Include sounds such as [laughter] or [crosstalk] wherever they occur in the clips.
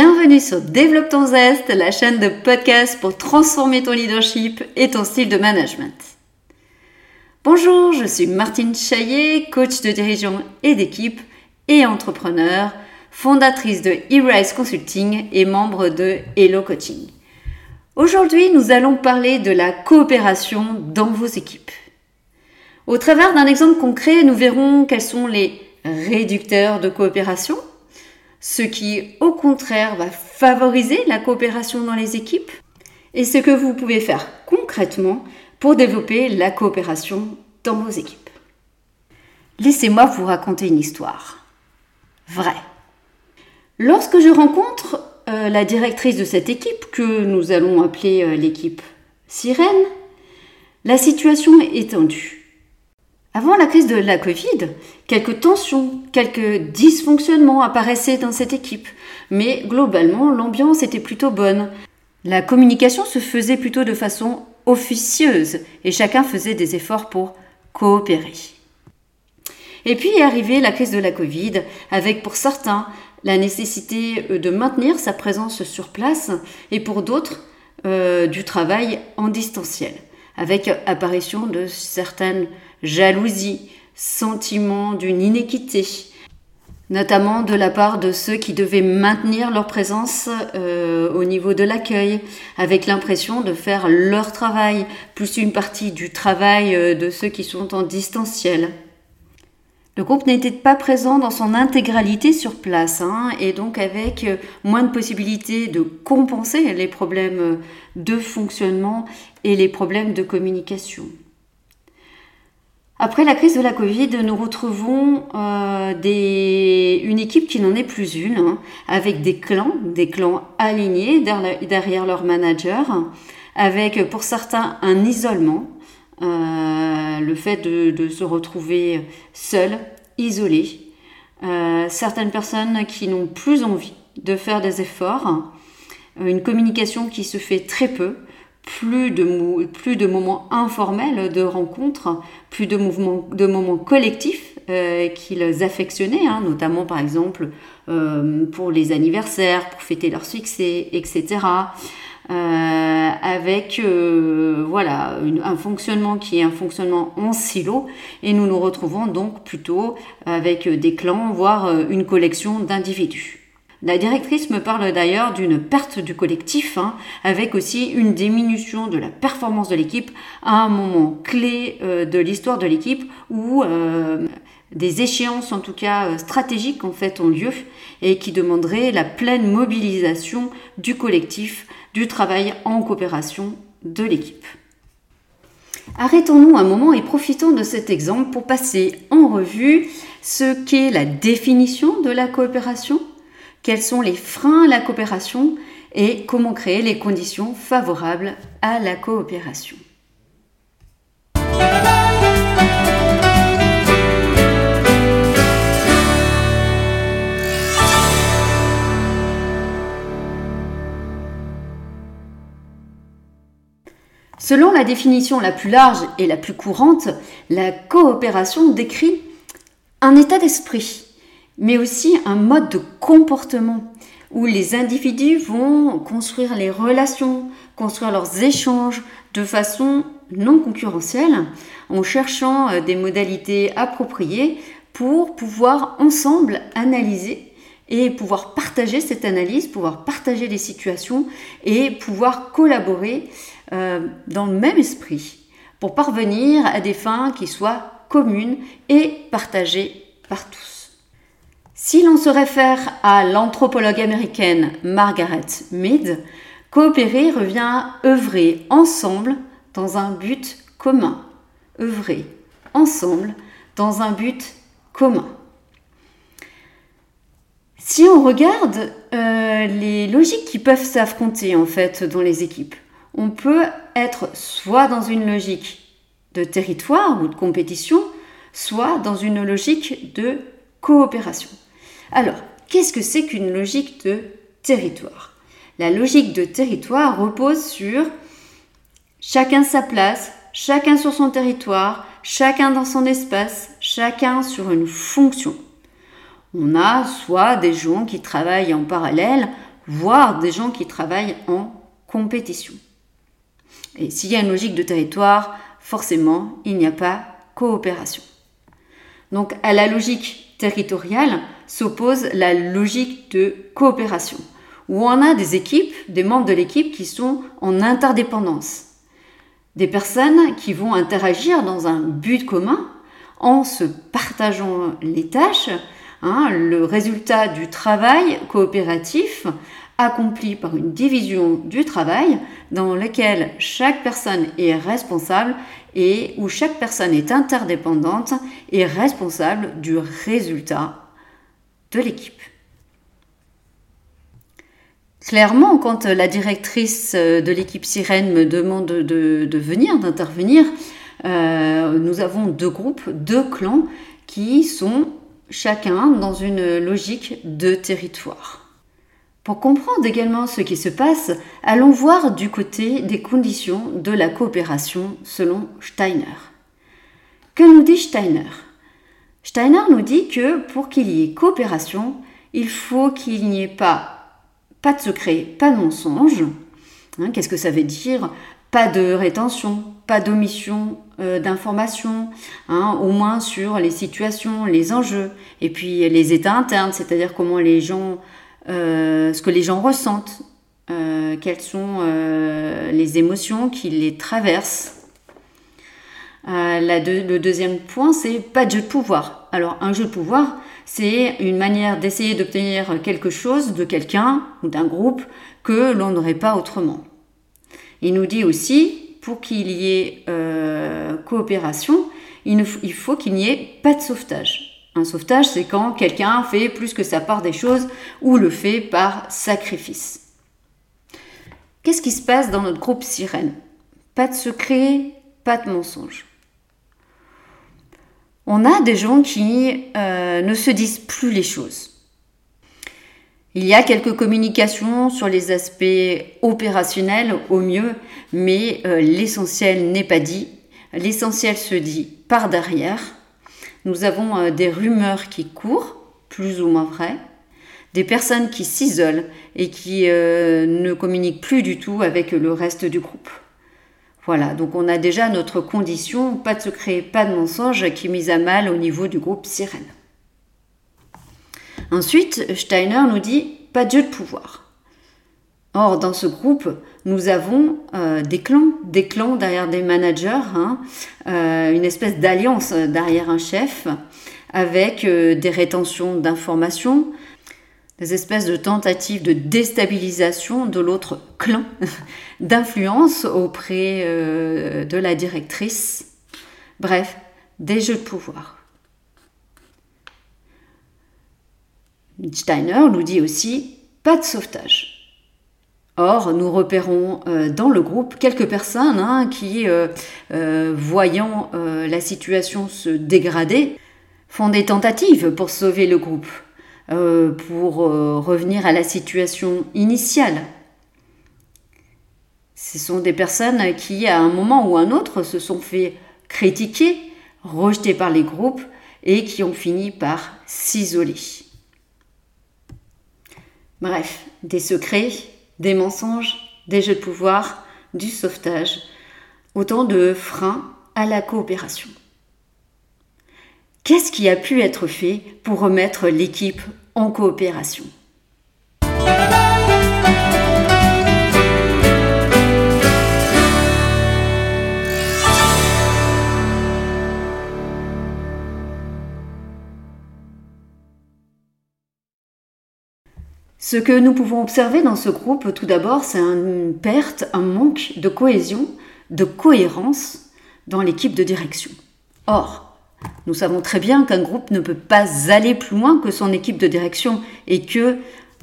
Bienvenue sur Développe ton zeste, la chaîne de podcast pour transformer ton leadership et ton style de management. Bonjour, je suis Martine Chaillet, coach de dirigeants et d'équipe et entrepreneur, fondatrice de E-Rise Consulting et membre de Hello Coaching. Aujourd'hui, nous allons parler de la coopération dans vos équipes. Au travers d'un exemple concret, nous verrons quels sont les réducteurs de coopération, ce qui au contraire va favoriser la coopération dans les équipes, et ce que vous pouvez faire concrètement pour développer la coopération dans vos équipes. Laissez-moi vous raconter une histoire. Vraie. Lorsque je rencontre euh, la directrice de cette équipe, que nous allons appeler euh, l'équipe Sirène, la situation est tendue. Avant la crise de la Covid, quelques tensions, quelques dysfonctionnements apparaissaient dans cette équipe, mais globalement l'ambiance était plutôt bonne. La communication se faisait plutôt de façon officieuse et chacun faisait des efforts pour coopérer. Et puis est arrivée la crise de la Covid, avec pour certains la nécessité euh, de maintenir sa présence sur place et pour d'autres euh, du travail en distanciel, avec apparition de certaines jalousie, sentiment d'une inéquité, notamment de la part de ceux qui devaient maintenir leur présence euh, au niveau de l'accueil, avec l'impression de faire leur travail, plus une partie du travail euh, de ceux qui sont en distanciel. Le groupe n'était pas présent dans son intégralité sur place, hein, et donc avec euh, moins de possibilités de compenser les problèmes de fonctionnement et les problèmes de communication. Après la crise de la Covid, nous retrouvons euh, une équipe qui n'en est plus une, hein, avec des clans, des clans alignés derrière leur manager, avec pour certains un isolement, euh, le fait de, se retrouver seul, isolé, euh, certaines personnes qui n'ont plus envie de faire des efforts, une communication qui se fait très peu, plus de, plus de moments informels de rencontres, plus de, mouvements, de moments collectifs euh, qu'ils affectionnaient, hein, notamment par exemple euh, pour les anniversaires, pour fêter leur succès, etc. Euh, avec voilà un fonctionnement qui est un fonctionnement en silo et nous nous retrouvons donc plutôt avec des clans voire une collection d'individus. La directrice me parle d'ailleurs d'une perte du collectif, hein, avec aussi une diminution de la performance de l'équipe à un moment clé euh, de l'histoire de l'équipe où euh, des échéances en tout cas euh, stratégiques en fait ont lieu et qui demanderaient la pleine mobilisation du collectif, du travail en coopération de l'équipe. Arrêtons-nous un moment et profitons de cet exemple pour passer en revue ce qu'est la définition de la coopération quels sont les freins à la coopération et comment créer les conditions favorables à la coopération. Selon la définition la plus large et la plus courante, la coopération décrit un état d'esprit, mais aussi un mode de comportement où les individus vont construire les relations, construire leurs échanges de façon non concurrentielle, en cherchant euh, des modalités appropriées pour pouvoir ensemble analyser et pouvoir partager cette analyse, pouvoir partager les situations et pouvoir collaborer dans le même esprit pour parvenir à des fins qui soient communes et partagées par tous. Si l'on se réfère à l'anthropologue américaine Margaret Mead, coopérer revient à œuvrer ensemble dans un but commun. œuvrer ensemble dans un but commun. Si on regarde euh, les logiques qui peuvent s'affronter en fait dans les équipes, on peut être soit dans une logique de territoire ou de compétition, soit dans une logique de coopération. Alors, qu'est-ce que c'est qu'une logique de territoire? La logique de territoire repose sur chacun sa place, chacun sur son territoire, chacun dans son espace, chacun sur une fonction. On a soit des gens qui travaillent en parallèle, voire des gens qui travaillent en compétition. Et s'il y a une logique de territoire, forcément, il n'y a pas coopération. Donc à la logique territoriale s'oppose la logique de coopération, où on a des équipes, des membres de l'équipe qui sont en interdépendance. Des personnes qui vont interagir dans un but commun en se partageant les tâches, hein, le résultat du travail coopératif accompli par une division du travail dans lequel chaque personne est responsable et où chaque personne est interdépendante et responsable du résultat de l'équipe. Clairement, quand la directrice de l'équipe Sirène me demande de, venir, d'intervenir, euh, nous avons deux groupes, deux clans qui sont chacun dans une logique de territoire. Pour comprendre également ce qui se passe, allons voir du côté des conditions de la coopération selon Steiner. Que nous dit Steiner? Steiner nous dit que pour qu'il y ait coopération, il faut qu'il n'y ait pas, pas de secret, pas de mensonge. Hein, qu'est-ce que ça veut dire? Pas de rétention, pas d'omission euh, d'informations, hein, au moins sur les situations, les enjeux, et puis les états internes, c'est-à-dire comment les gens ce que les gens ressentent, euh, quelles sont euh, les émotions qui les traversent. le deuxième point, c'est pas de jeu de pouvoir. Alors un jeu de pouvoir, c'est une manière d'essayer d'obtenir quelque chose de quelqu'un ou d'un groupe que l'on n'aurait pas autrement. Il nous dit aussi, pour qu'il y ait coopération, il faut qu'il n'y ait pas de sauvetage. Un sauvetage, c'est quand quelqu'un fait plus que sa part des choses ou le fait par sacrifice. Qu'est-ce qui se passe dans notre groupe sirène? Pas de secret, pas de mensonge. On a des gens qui euh, ne se disent plus les choses. Il y a quelques communications sur les aspects opérationnels au mieux, mais euh, l'essentiel n'est pas dit. L'essentiel se dit par derrière nous avons euh, des rumeurs qui courent, plus ou moins vraies, des personnes qui s'isolent et qui euh, ne communiquent plus du tout avec le reste du groupe. Voilà, donc on a déjà notre condition, pas de secret, pas de mensonge, qui est mise à mal au niveau du groupe sirène. Ensuite, Steiner nous dit pas de jeu de pouvoir. Or, dans ce groupe, nous avons euh, des clans, des clans derrière des managers, hein, euh, une espèce d'alliance derrière un chef, avec euh, des rétentions d'informations, des espèces de tentatives de déstabilisation de l'autre clan, [laughs] d'influence auprès de la directrice. Bref, des jeux de pouvoir. Steiner nous dit aussi pas de sauvetage. Or, nous repérons euh, dans le groupe quelques personnes hein, qui, euh, euh, voyant la situation se dégrader, font des tentatives pour sauver le groupe, pour revenir à la situation initiale. Ce sont des personnes qui, à un moment ou un autre, se sont fait critiquer, rejeter par les groupes et qui ont fini par s'isoler. Bref, des secrets des mensonges, des jeux de pouvoir, du sauvetage, autant de freins à la coopération. Qu'est-ce qui a pu être fait pour remettre l'équipe en coopération? Ce que nous pouvons observer dans ce groupe, tout d'abord, c'est une perte, un manque de cohésion, de cohérence dans l'équipe de direction. Or, nous savons très bien qu'un groupe ne peut pas aller plus loin que son équipe de direction et que,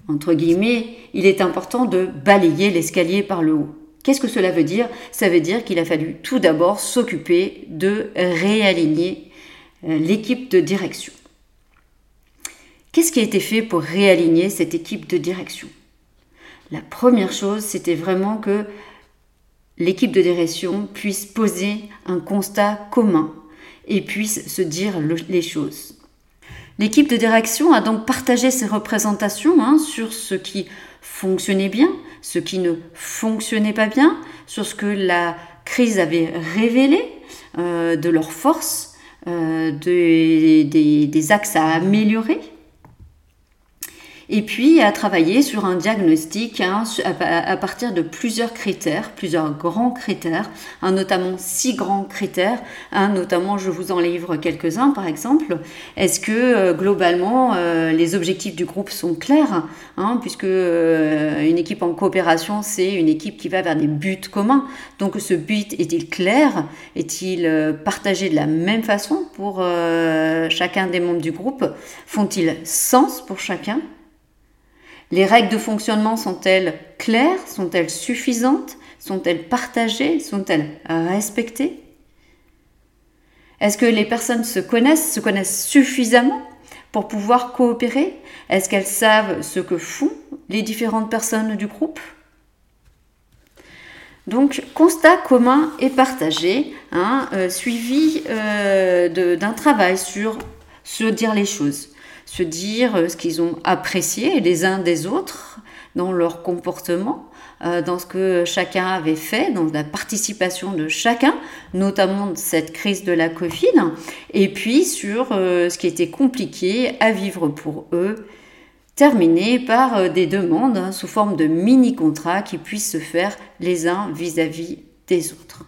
entre guillemets, il est important de balayer l'escalier par le haut. Qu'est-ce que cela veut dire? Ça veut dire qu'il a fallu tout d'abord s'occuper de réaligner euh, l'équipe de direction. Qu'est-ce qui a été fait pour réaligner cette équipe de direction? La première chose, c'était vraiment que l'équipe de direction puisse poser un constat commun et puisse se dire les choses. L'équipe de direction a donc partagé ses représentations hein, sur ce qui fonctionnait bien, ce qui ne fonctionnait pas bien, sur ce que la crise avait révélé euh, de leurs forces, euh, des axes à améliorer et puis à travailler sur un diagnostic hein, à, partir de plusieurs critères, plusieurs grands critères, hein, notamment six grands critères, hein, notamment je vous en livre quelques-uns par exemple. Est-ce que euh, globalement euh, les objectifs du groupe sont clairs, puisque euh, une équipe en coopération c'est une équipe qui va vers des buts communs. Donc ce but est-il clair? Est-il partagé de la même façon pour chacun des membres du groupe? Font-ils sens pour chacun? Les règles de fonctionnement sont-elles claires Sont-elles suffisantes Sont-elles partagées Sont-elles respectées? Est-ce que les personnes se connaissent, se connaissent suffisamment pour pouvoir coopérer? Est-ce qu'elles savent ce que font les différentes personnes du groupe? Donc, constat commun et partagé, hein, euh, suivi euh, d'un travail sur se dire les choses se dire euh, ce qu'ils ont apprécié les uns des autres dans leur comportement, euh, dans ce que chacun avait fait, dans la participation de chacun, notamment cette crise de la Covid, et puis sur euh, ce qui était compliqué à vivre pour eux, terminé par des demandes hein, sous forme de mini-contrats qui puissent se faire les uns vis-à-vis des autres.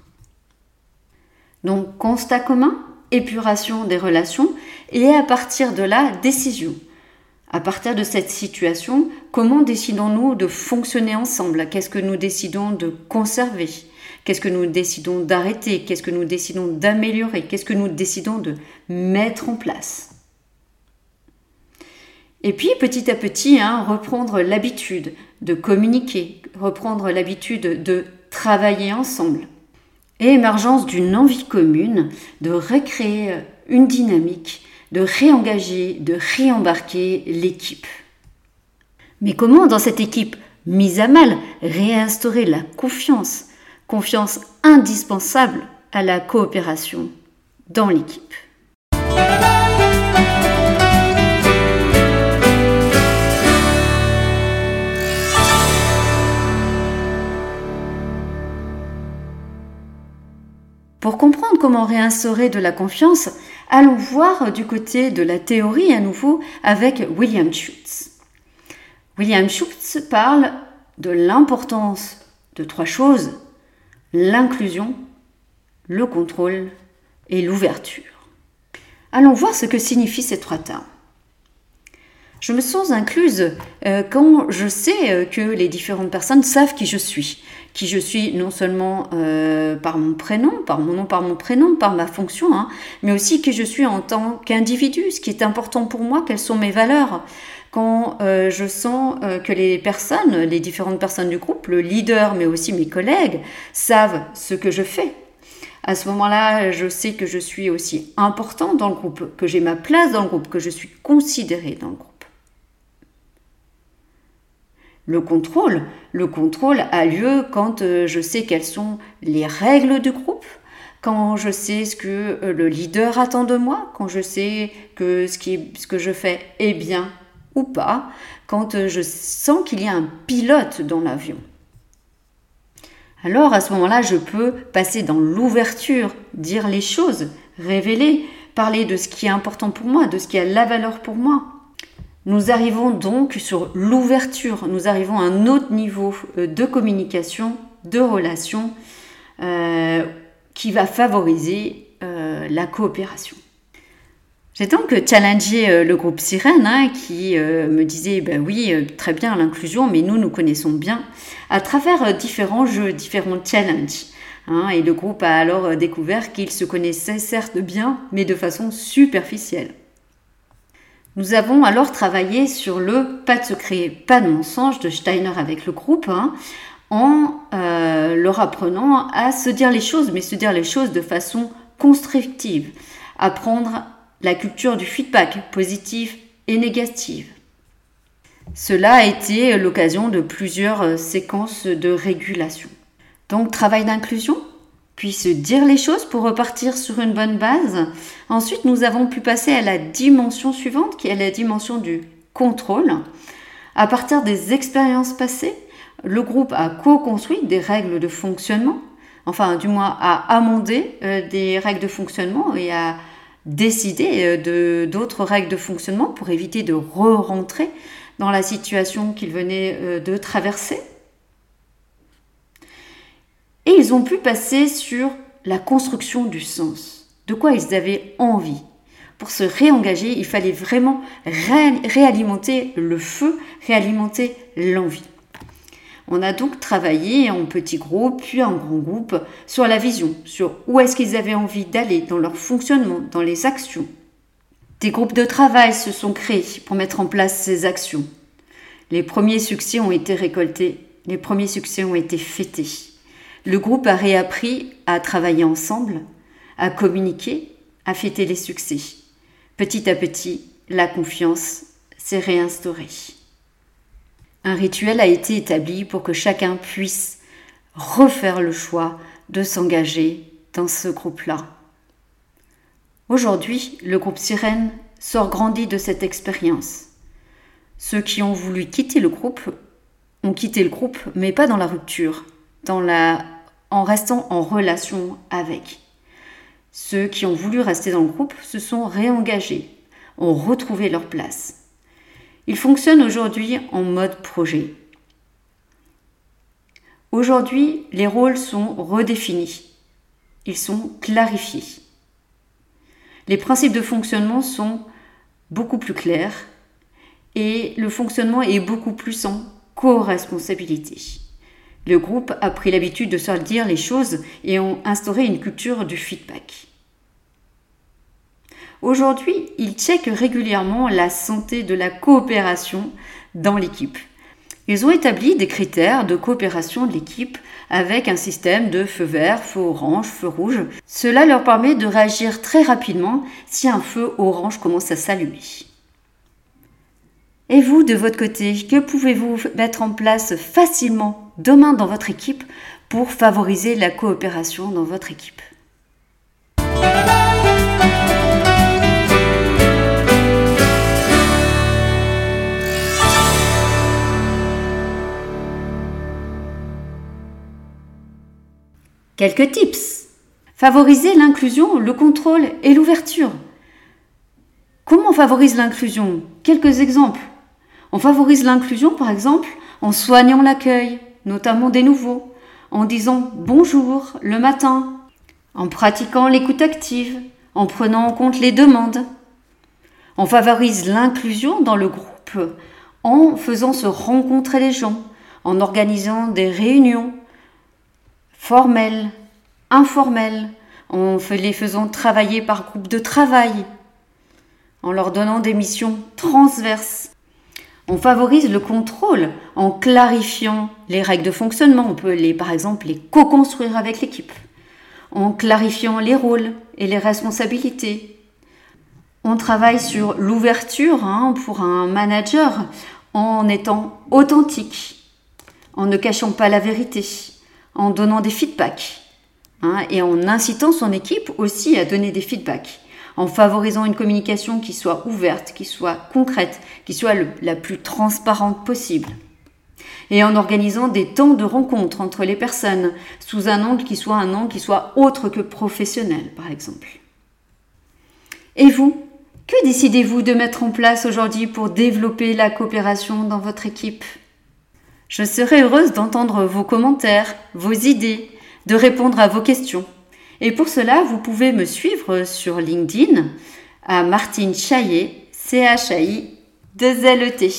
Donc constat commun, épuration des relations et à partir de là, décision. À partir de cette situation, comment décidons-nous de fonctionner ensemble? Qu'est-ce que nous décidons de conserver? Qu'est-ce que nous décidons d'arrêter? Qu'est-ce que nous décidons d'améliorer? Qu'est-ce que nous décidons de mettre en place? Et puis petit à petit, hein, reprendre l'habitude de communiquer, reprendre l'habitude de travailler ensemble. Et émergence d'une envie commune de recréer une dynamique de réengager, de réembarquer l'équipe. Mais comment dans cette équipe mise à mal réinstaurer la confiance, confiance indispensable à la coopération dans l'équipe? Pour comprendre comment réinstaurer de la confiance, allons voir du côté de la théorie à nouveau avec William Schutz. William Schutz parle de l'importance de trois choses, l'inclusion, le contrôle et l'ouverture. Allons voir ce que signifient ces trois termes. Je me sens incluse euh, quand je sais euh, que les différentes personnes savent qui je suis. Qui je suis non seulement euh, par mon prénom, par mon nom, par mon prénom, par ma fonction, hein, mais aussi qui je suis en tant qu'individu, ce qui est important pour moi, quelles sont mes valeurs. Quand je sens que les personnes, les différentes personnes du groupe, le leader, mais aussi mes collègues, savent ce que je fais, à ce moment-là, je sais que je suis aussi important dans le groupe, que j'ai ma place dans le groupe, que je suis considérée dans le groupe. Le contrôle, le contrôle a lieu quand euh, je sais quelles sont les règles du groupe, quand je sais ce que euh, le leader attend de moi, quand je sais que ce, ce que je fais est bien ou pas, quand euh, je sens qu'il y a un pilote dans l'avion. Alors à ce moment-là, je peux passer dans l'ouverture, dire les choses, révéler, parler de ce qui est important pour moi, de ce qui a la valeur pour moi. Nous arrivons donc sur l'ouverture, nous arrivons à un autre niveau euh, de communication, de relation, euh, qui va favoriser euh, la coopération. J'ai donc challengé le groupe Sirène hein, qui me disait ben oui, très bien l'inclusion, mais nous, nous connaissons bien à travers différents jeux, différents challenges. Hein, et le groupe a alors découvert qu'ils se connaissaient certes bien, mais de façon superficielle. Nous avons alors travaillé sur le pas de secret, pas de mensonge de Steiner avec le groupe, hein, en euh, leur apprenant à se dire les choses, mais se dire les choses de façon constructive, apprendre la culture du feedback positif et négatif. Cela a été l'occasion de plusieurs euh, séquences de régulation. Donc travail d'inclusion, puis se dire les choses pour repartir sur une bonne base. Ensuite, nous avons pu passer à la dimension suivante, qui est la dimension du contrôle. À partir des expériences passées, le groupe a co-construit des règles de fonctionnement, enfin du moins a amendé euh, des règles de fonctionnement et a décidé euh, d'autres règles de fonctionnement pour éviter de re-rentrer dans la situation qu'ils venaient euh, de traverser. Et ils ont pu passer sur la construction du sens, de quoi ils avaient envie. Pour se réengager, il fallait vraiment réalimenter le feu, réalimenter l'envie. On a donc travaillé en petits groupes, puis en grands groupes, sur la vision, sur où est-ce qu'ils avaient envie d'aller dans leur fonctionnement, dans les actions. Des groupes de travail se sont créés pour mettre en place ces actions. Les premiers succès ont été récoltés, les premiers succès ont été fêtés. Le groupe a réappris à travailler ensemble, à communiquer, à fêter les succès. Petit à petit, la confiance s'est réinstaurée. Un rituel a été établi pour que chacun puisse refaire le choix de s'engager dans ce groupe-là. Aujourd'hui, le groupe Sirène sort grandi de cette expérience. Ceux qui ont voulu quitter le groupe ont quitté le groupe, mais pas dans la rupture, dans la... en restant en relation avec. Ceux qui ont voulu rester dans le groupe se sont réengagés, ont retrouvé leur place. Il fonctionne aujourd'hui en mode projet. Aujourd'hui, les rôles sont redéfinis. Ils sont clarifiés. Les principes de fonctionnement sont beaucoup plus clairs et le fonctionnement est beaucoup plus en co-responsabilité. Le groupe a pris l'habitude de se dire les choses et ont instauré une culture du feedback. Aujourd'hui, ils checkent régulièrement la santé de la coopération dans l'équipe. Ils ont établi des critères de coopération de l'équipe avec un système de feu vert, feu orange, feu rouge. Cela leur permet de réagir très rapidement si un feu orange commence à s'allumer. Et vous, de votre côté, que pouvez-vous mettre en place facilement demain dans votre équipe pour favoriser la coopération dans votre équipe? Quelques tips. Favoriser l'inclusion, le contrôle et l'ouverture. Comment on favorise l'inclusion? Quelques exemples. On favorise l'inclusion, par exemple, en soignant l'accueil, notamment des nouveaux, en disant bonjour le matin, en pratiquant l'écoute active, en prenant en compte les demandes. On favorise l'inclusion dans le groupe en faisant se rencontrer les gens, en organisant des réunions, formels, informels, en les faisant travailler par groupe de travail, en leur donnant des missions transverses. On favorise le contrôle en clarifiant les règles de fonctionnement. On peut les, par exemple les co-construire avec l'équipe, en clarifiant les rôles et les responsabilités. On travaille sur l'ouverture hein, pour un manager en étant authentique, en ne cachant pas la vérité, en donnant des feedbacks hein, et en incitant son équipe aussi à donner des feedbacks, en favorisant une communication qui soit ouverte, qui soit concrète, qui soit la plus transparente possible et en organisant des temps de rencontre entre les personnes sous un angle qui soit un angle qui soit autre que professionnel, par exemple. Et vous, que décidez-vous de mettre en place aujourd'hui pour développer la coopération dans votre équipe? Je serai heureuse d'entendre vos commentaires, vos idées, de répondre à vos questions. Et pour cela, vous pouvez me suivre sur LinkedIn à Martine Chaillet, C-H-A-I, 2-L-E-T.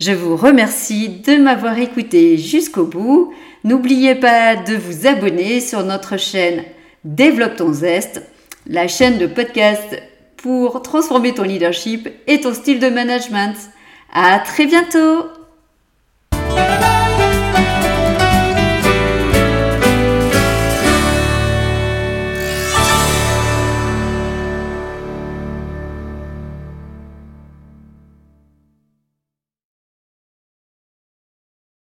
Je vous remercie de m'avoir écouté jusqu'au bout. N'oubliez pas de vous abonner sur notre chaîne Développe ton zeste, la chaîne de podcast pour transformer ton leadership et ton style de management. À très bientôt